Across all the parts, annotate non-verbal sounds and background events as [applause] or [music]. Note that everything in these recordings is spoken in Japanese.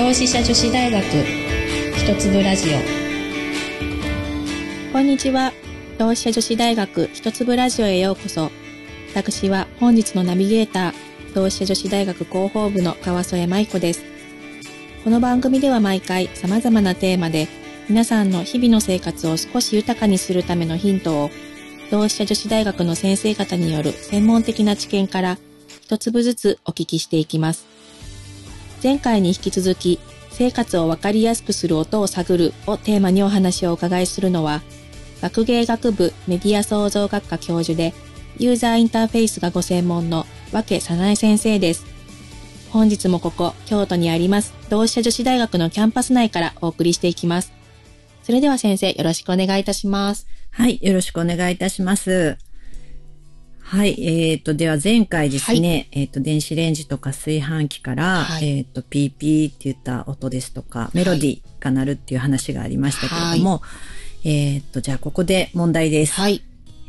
同志社女子大学一粒ラジオこんにちは。同志社女子大学一粒ラジオへようこそ。私は本日のナビゲーター、同志社女子大学広報部の川添舞子です。この番組では毎回様々なテーマで皆さんの日々の生活を少し豊かにするためのヒントを同志社女子大学の先生方による専門的な知見から一粒ずつお聞きしていきます。前回に引き続き生活をわかりやすくする音を探るをテーマにお話をお伺いするのは学芸学部メディア創造学科教授でユーザーインターフェースがご専門の分早苗先生です。本日もここ京都にあります同志社女子大学のキャンパス内からお送りしていきます。それでは先生よろしくお願いいたします。はい、よろしくお願いいたします。はい、えっ、と、では前回ですね、えっ、と、電子レンジとか炊飯器から、はいえっ、と、ピーピーって言った音ですとか、メロディーが鳴るっていう話がありましたけれども、えっ、と、じゃあここで問題です。はい。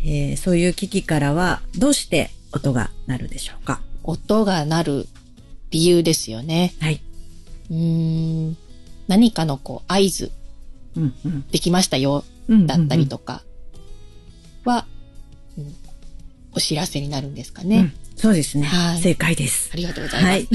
えーそういう機器からはどうして音が鳴るでしょうか？音が鳴る理由ですよね。はい。うーん。何かのこう合図うんうんできましたようん。だったりかとかは、うんお知らせになるんですかね、ね。そうですね、はい正解ですあ。りがとうございます。はい。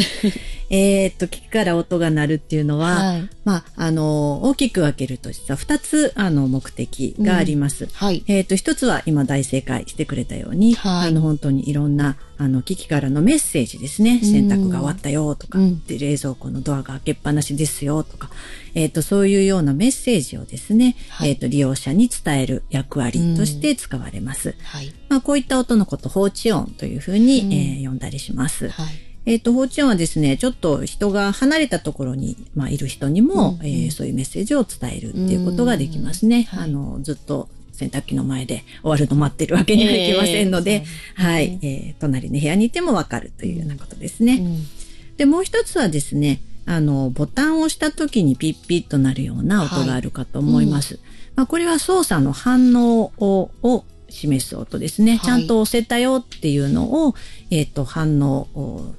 えっと、機器から音が鳴るっていうのは、はい。まあ、あの、大きく分けると実は2つ、あの、目的があります。はい。えっ、と、一つは今大正解してくれたように、はいあの、本当にいろんな、あの、機器からのメッセージですね。うん洗濯が終わったよとか、うんで冷蔵庫のドアが開けっぱなしですよとか、えっ、と、そういうようなメッセージをですね、はいえっ、と、利用者に伝える役割として使われます。はい。まあ、こういった音のこと、放置音というふうに、うんえー呼んだりします。はい。えっ、と、放置音はですね、ちょっと人が離れたところに、まあ、いる人にも、うんえーそういうメッセージを伝えるっていうことができますね。うんはい。あの、ずっと洗濯機の前で終わるの待ってるわけにはいきませんので、えーはい、えー隣の部屋にいてもわかるというようなことですね。うん。で、もう一つはですね、あの、ボタンを押した時にピッピッとなるような音があるかと思います。まあ、これは操作の反応をを示す音ですね。はい。ちゃんと押せたよっていうのを、えっ、と、反応を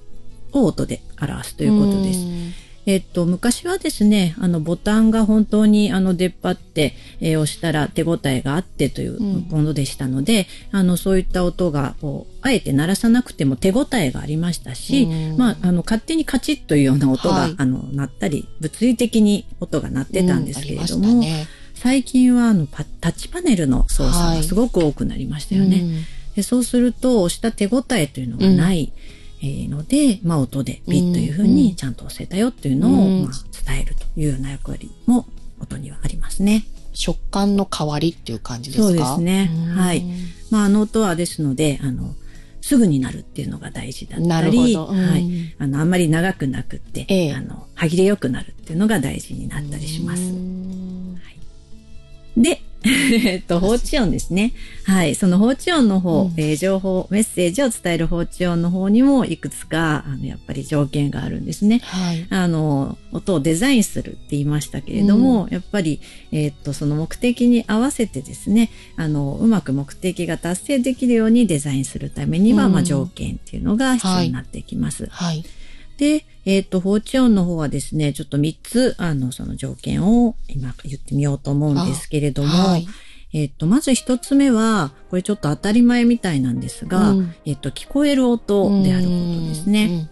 を音で表すということです。うん。えっと、昔はですね、あの、ボタンが本当に、あの、出っ張って、えー押したら手応えがあってといううん。ものでしたので、あの、そういった音が、こう、あえて鳴らさなくても手応えがありましたし、うん。まあ、あの、勝手にカチッというような音が、はい。あの、鳴ったり、物理的に音が鳴ってたんですけれども、うん。ね。最近は、あの、パタッチパネルの操作はい。がすごく多くなりましたよね。うん。でそうすると、押した手応えというのがない、えーので、まあ、音でピッというふううんにちゃんと押せたよっていうのを、うん。まあ、伝えるというような役割も音にはありますね。食感の代わりっていう感じですか？そうですね。うん。はい。まあ、あの音はですので、あの、すぐになるっていうのが大事だったり、うん。はい。あの、あんまり長くなくって、ええ。あの、歯切れよくなるっていうのが大事になったりします。うん。で、[laughs] えっと、放置音ですね。はい。その放置音の方、うんえー情報、メッセージを伝える放置音の方にもいくつか、あの、やっぱり条件があるんですね。はい。あの、音をデザインするって言いましたけれども、やっぱり、えーっと、その目的に合わせてですね、あの、うまく目的が達成できるようにデザインするためには、うんまあ、条件っていうのが必要になってきます。はい。で、えーっと、放置音の方はですね、ちょっと3つ、あの、その条件を今言ってみようと思うんですけれども、はい。えっと、まず一つ目は、これちょっと当たり前みたいなんですが、うんえっと、聞こえる音であることですね。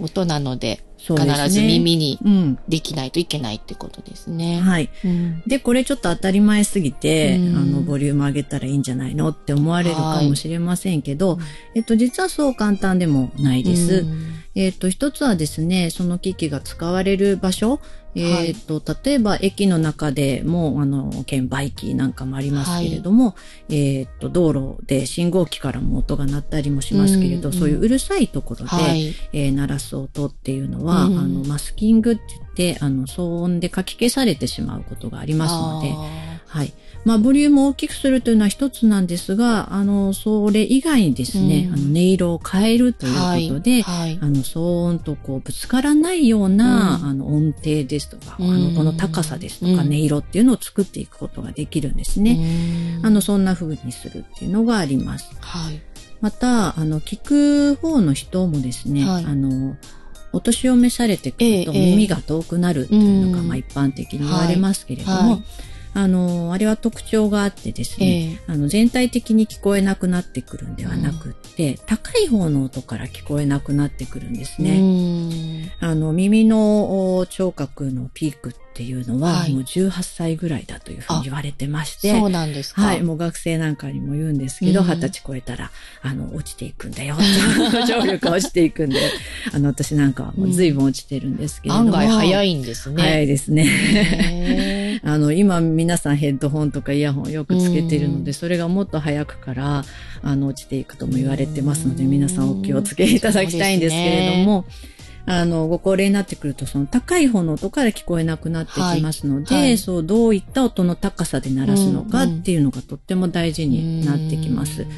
音なので。必ず耳にうん。できないといけないってことですね。はい。うんで、これちょっと当たり前すぎて、うんあの、ボリューム上げたらいいんじゃないのって思われるかもしれませんけど、はいえっと、実はそう簡単でもないです。うんえっと、一つはですね、その機器が使われる場所、えっと、例えば駅の中でも、あの、券売機なんかもありますけれども、えっと、道路で信号機からも音が鳴ったりもしますけれど、うんそういううるさいところで、はい。えー鳴らす音っていうのは、うんあの、マスキングって言って、あの、騒音でかき消されてしまうことがありますので、あはい。まあ、ボリュームを大きくするというのは一つなんですが、あの、それ以外にですね、うんあの、音色を変えるとーいうことで、はい。はいあの、騒音とこう、ぶつからないような、うんあの、音程ですとか、うんあの、この高さですとか、うん音色っていうのを作っていくことができるんですね。うんあの、そんな風にするっていうのがあります。はい。また、あの、聞く方の人もですね、はいあの、お年を召されてくるとええ耳が遠くなるっていうのが、うんまあ一般的に言われますけれども、あの、あれは特徴があってですね、ええあの全体的に聞こえなくなってくるんではなくって、高い方の音から聞こえなくなってくるんですね。ね。あの耳のお聴覚のピークっていうのは、はいもう18歳ぐらいだというふうに言われてまして、そうなんですか。はい、もう学生なんかにも言うんですけど、うん二十歳超えたら、あの、落ちていくんだよ。[laughs] 聴力が落ちていくんで、あの、私なんかはもう随分落ちてるんですけれども。案外早い。いんですね。早いですね。へ [laughs] あの、今皆さんヘッドホンとかイヤホンをよくつけてるので、うん。それがもっと早くから、あの、落ちていくとも言われてますので、皆さんお気をつけいただきたいんですけれども、あの、ご高齢になってくると、その高い方の音から聞こえなくなってきますので、はい。はいそう、どういった音の高さで鳴らすのかっていうのがとっても大事ーになってきます。うん。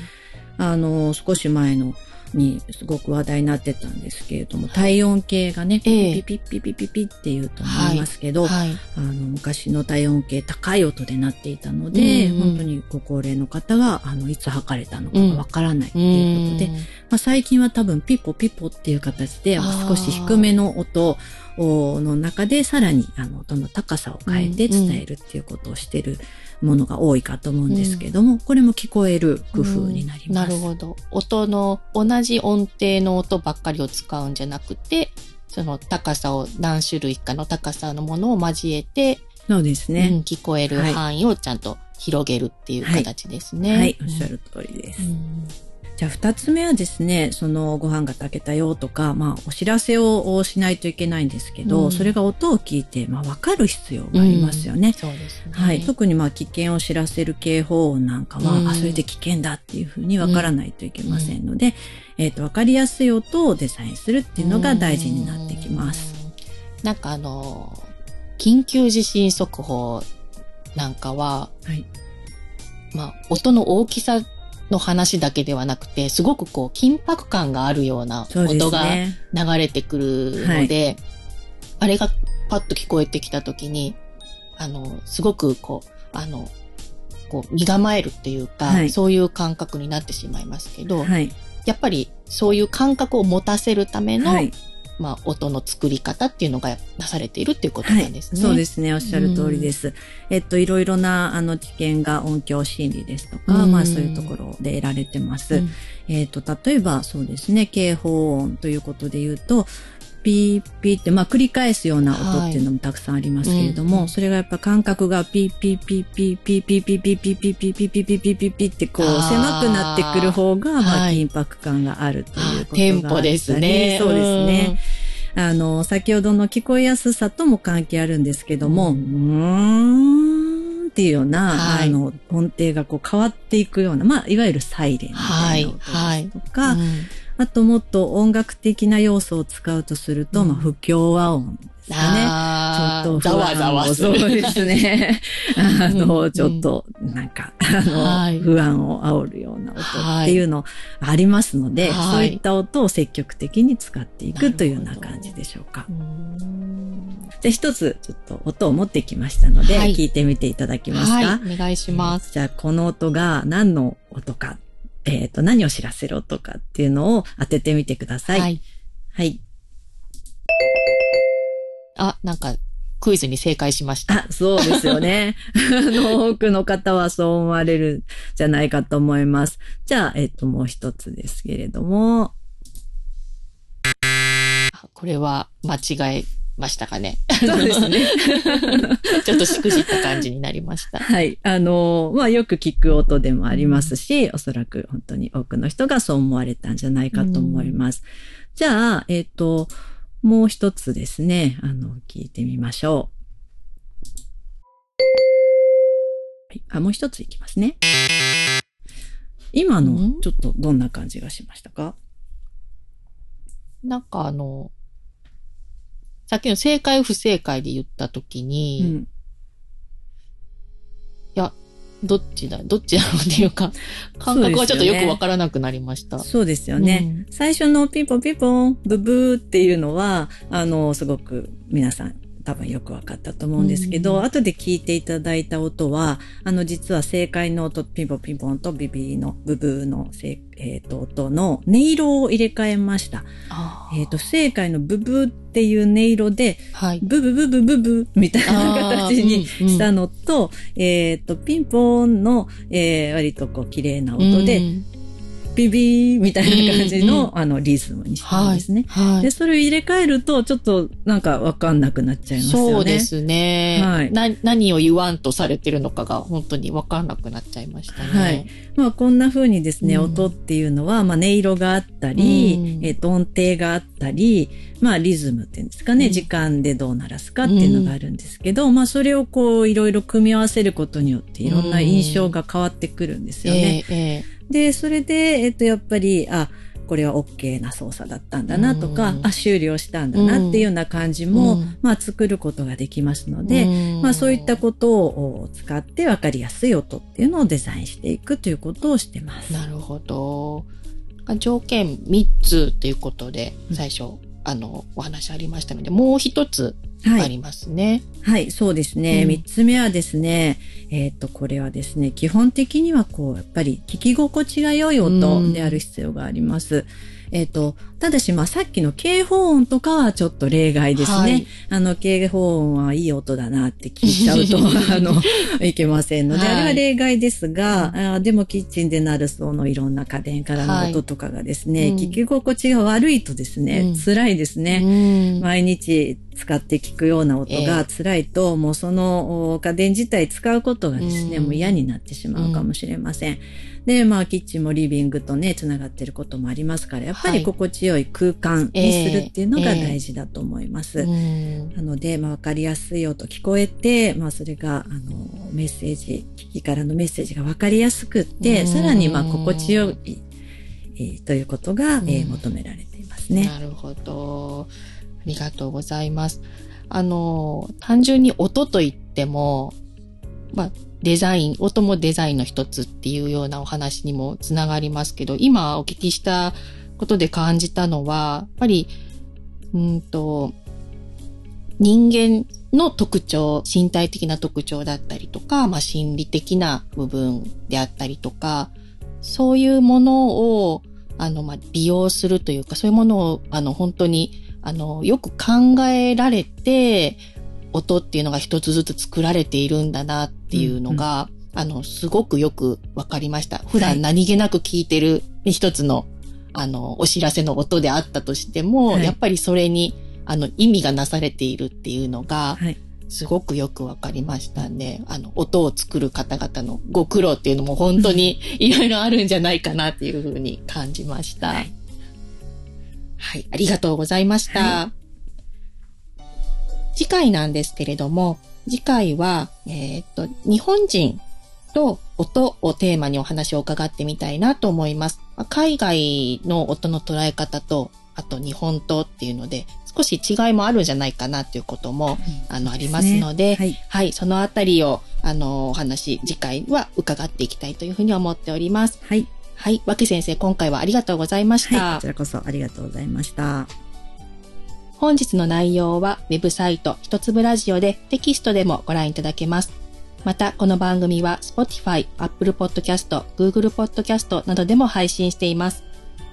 あの、少し前のにすごく話題になってたんですけれども、体温計がね、ええ。ピピピピピピピって言うと思いますけど、はい。あの、昔の体温計高い音で鳴っていたので、うんうん。本当にご高齢の方が、あの、いつ測れたのかがわからないっていうことで、うん。まあ、最近は多分ピポピポっていう形で少し低めの音の中でさらにあの音の高さを変えて伝えるっていうことをしてるものが多いかと思うんですけども、これも聞こえる工夫になりうんます。なるほど。音の、同じ音程の音ばっかりを使うんじゃなくて、その高さを何種類かの高さのものを交えて、そうですうんね。聞こえる範囲をちゃんと広げるっていう形ですね。はい、おっしゃる通りです。うんじゃあ二つ目はですね、そのご飯が炊けたよとか、まあお知らせをしないといけないんですけど、うんそれが音を聞いて、まあわかる必要がありますよね。そうですね。はい。特にまあ危険を知らせる警報音なんかは、うんあ、それで危険だっていうふうにわからないといけませんので、えっ、と、わかりやすい音をデザインするっていうのが大事になってきます。うん。なんかあの、緊急地震速報なんかは、はい。まあ、音の大きさの話だけではなくて、すごくこう、緊迫感があるような音がね。流れてくるので、あれがパッと聞こえてきたときに、あの、すごくこう、あの、こう、身構えるっていうか、はいそういう感覚になってしまいますけど、はい。やっぱりそういう感覚を持たせるための、はい。まあ、音の作り方っていうのがなされているっていうことはいなんですね。そうですね。おっしゃる通りです。えっと、いろいろな、あの、知見が音響心理ですとか、うんまあ、そういうところで得られてます。うんえっ、と、例えばそうですね、警報音ということで言うと、ピーピーって、まあ、繰り返すような音っていうのもたくさんありますけれども、はいうんそれがやっぱ感覚がピーピーピーピーピーピーピーピーピーピーピーピーピーピーピーピーピーってこう狭くなってくる方が、まあ、はい緊迫感があるということがあですね。そうですね。あの、先ほどの聞こえやすさとも関係あるんですけども、うーんっていうような、はい。あの、音程がこう変わっていくような、まあ、いわゆるサイレンみたいな音ですとか、うんあともっと音楽的な要素を使うとすると、うん。まあ、不協和音ですかね。ちょっと不安をざわざわすそうる。ですね。あうの、んちょっと、なんか、あの、はい不安を煽るような音はいっていうのありますので、はいそういった音を積極的に使っていくというような感じでしょうか。うんじゃあ一つ、ちょっと音を持ってきましたので、はい聞いてみていただけますか、はい、お願いします。じゃあ、この音が何の音か、えっ、と、何を知らせる音かっていうのを当ててみてください。はい。はい。あ、なんか、クイズに正解しました。あ、そうですよね。[laughs] あの、多くの方はそう思われるんじゃないかと思います。じゃあ、えっ、と、もう一つですけれども、あこれは間違えましたかね。そうですね。[laughs] ちょっとしくじった感じになりました。はい。あの、まあ、よく聞く音でもありますし、おそらく本当に多くの人がそう思われたんじゃないかと思います。じゃあ、えっ、と、もう一つですね、あの、聞いてみましょう。はい、あ、もう一ついきますね。今のうん、ちょっとどんな感じがしましたか？なんかあの、さっきの正解不正解で言ったときうに、ん。いや、どっちだ、どっちだろうっていうか、[laughs] 感覚はちょっとよくわからなくなりました。そうですよね。最初のピンポンピンポン、ブブーっていうのは、あの、すごく皆さん多分よくわかったと思うんですけど、うん、後で聞いていただいた音は、あの、実は正解の音、ピンポンピンポンとビビのブブーのえっ、ー、と、音の音色を入れ替えました。えっ、ー、と、不正解のブブーっていう音色で、はい、ブブブブブブみたいな形にしたのと、うん。うん、えっ、ー、と、ピンポンの、えー、割とこう、綺麗な音で、うんビビーみたいな感じの、うんうん、あの、リズムにしたんですね、はいはい。で、それを入れ替えると、ちょっとなんかわかんなくなっちゃいますよね。そうですね。はい。な、何を言わんとされてるのかが本当にわかんなくなっちゃいましたね。はい。まあ、こんな風にですね、うん、音っていうのは、まあ、音色があったり、うん、えっ、と、音程があったり、まあ、リズムっていうんですかね、うん、時間でどう鳴らすかっていうのがあるんですけど、まあ、それをこう、いろいろ組み合わせることによって、いろんな印象が変わってくるんですよね。えーえーで、それで、えっと、やっぱり、あ、これは OK な操作だったんだなとか、あ、終了したんだなっていうような感じも、うん、まあ作ることができますので、うん、まあそういったことを使って分かりやすい音っていうのをデザインしていくということをしてます。なるほど。条件3つということで、最初、うん、あの、お話ありましたので、もう一つありますね。はい、はい、そうですね。三、つ目はですね、えっ、ー、と、これはですね、基本的にはこう、やっぱり聞き心地が良い音である必要があります。うんえっ、ー、と、ただし、まあ、さっきの警報音とかはちょっと例外ですね。はい、あの、警報音はいい音だなって聞いちゃうと、[laughs] あの、いけませんので、はい、あれは例外ですが、あでもキッチンで鳴るそのいろんな家電からの音とかがですね、はい聞き心地が悪いとですね、うん、辛いですね。うん、毎日使って聞くような音が辛いと、えー、もうその家電自体使うことがですね、もう嫌になってしまうかもしれません。で、まあ、キッチンもリビングとね、つながってることもありますから、やっぱり心地よい空間にするっていうのが大事だと思います。えーえー、なので、まあ、わかりやすい音聞こえて、まあ、それが、あの、メッセージ、機器からのメッセージがわかりやすくって、さらに、まあ、心地よい、えー、ということが、えー、求められていますね。なるほど。ありがとうございます。あの、単純に音といっても、まあ、デザイン、音もデザインの一つっていうようなお話にもつながりますけど、今お聞きしたことで感じたのは、やっぱり、うんと、人間の特徴、身体的な特徴だったりとか、まあ、心理的な部分であったりとか、そういうものを、あの、まあ、利用するというか、そういうものを、あの、本当に、あの、よく考えられて、音っていうのが一つずつ作られているんだなっていうのが、うんうん、あの、すごくよくわかりました。普段何気なく聞いてる一つの、あの、お知らせの音であったとしても、はい、やっぱりそれに、あの、意味がなされているっていうのが、はいすごくよくわかりましたね。あの、音を作る方々のご苦労っていうのも本当に [laughs] いろいろあるんじゃないかなっていうふうに感じました。はい、はい、ありがとうございました。はい次回なんですけれども、次回は、えっ、と、日本人と音をテーマにお話を伺ってみたいなと思います。海外の音の捉え方と、あと日本とっていうので、少し違いもあるんじゃないかなということも、うん、あの、ありますので、はい、はい、そのあたりを、あの、お話、次回は伺っていきたいというふうに思っております。はい。はい。脇先生、今回はありがとうございました。はい、こちらこそありがとうございました。本日の内容はウェブサイト一粒ラジオでテキストでもご覧いただけます。また、この番組は Spotify、Apple Podcast、Google Podcast などでも配信しています。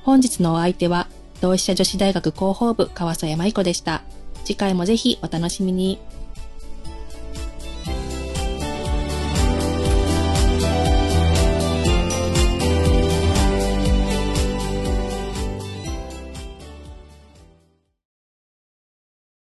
本日のお相手は、同志社女子大学広報部川添舞子でした。次回もぜひお楽しみに。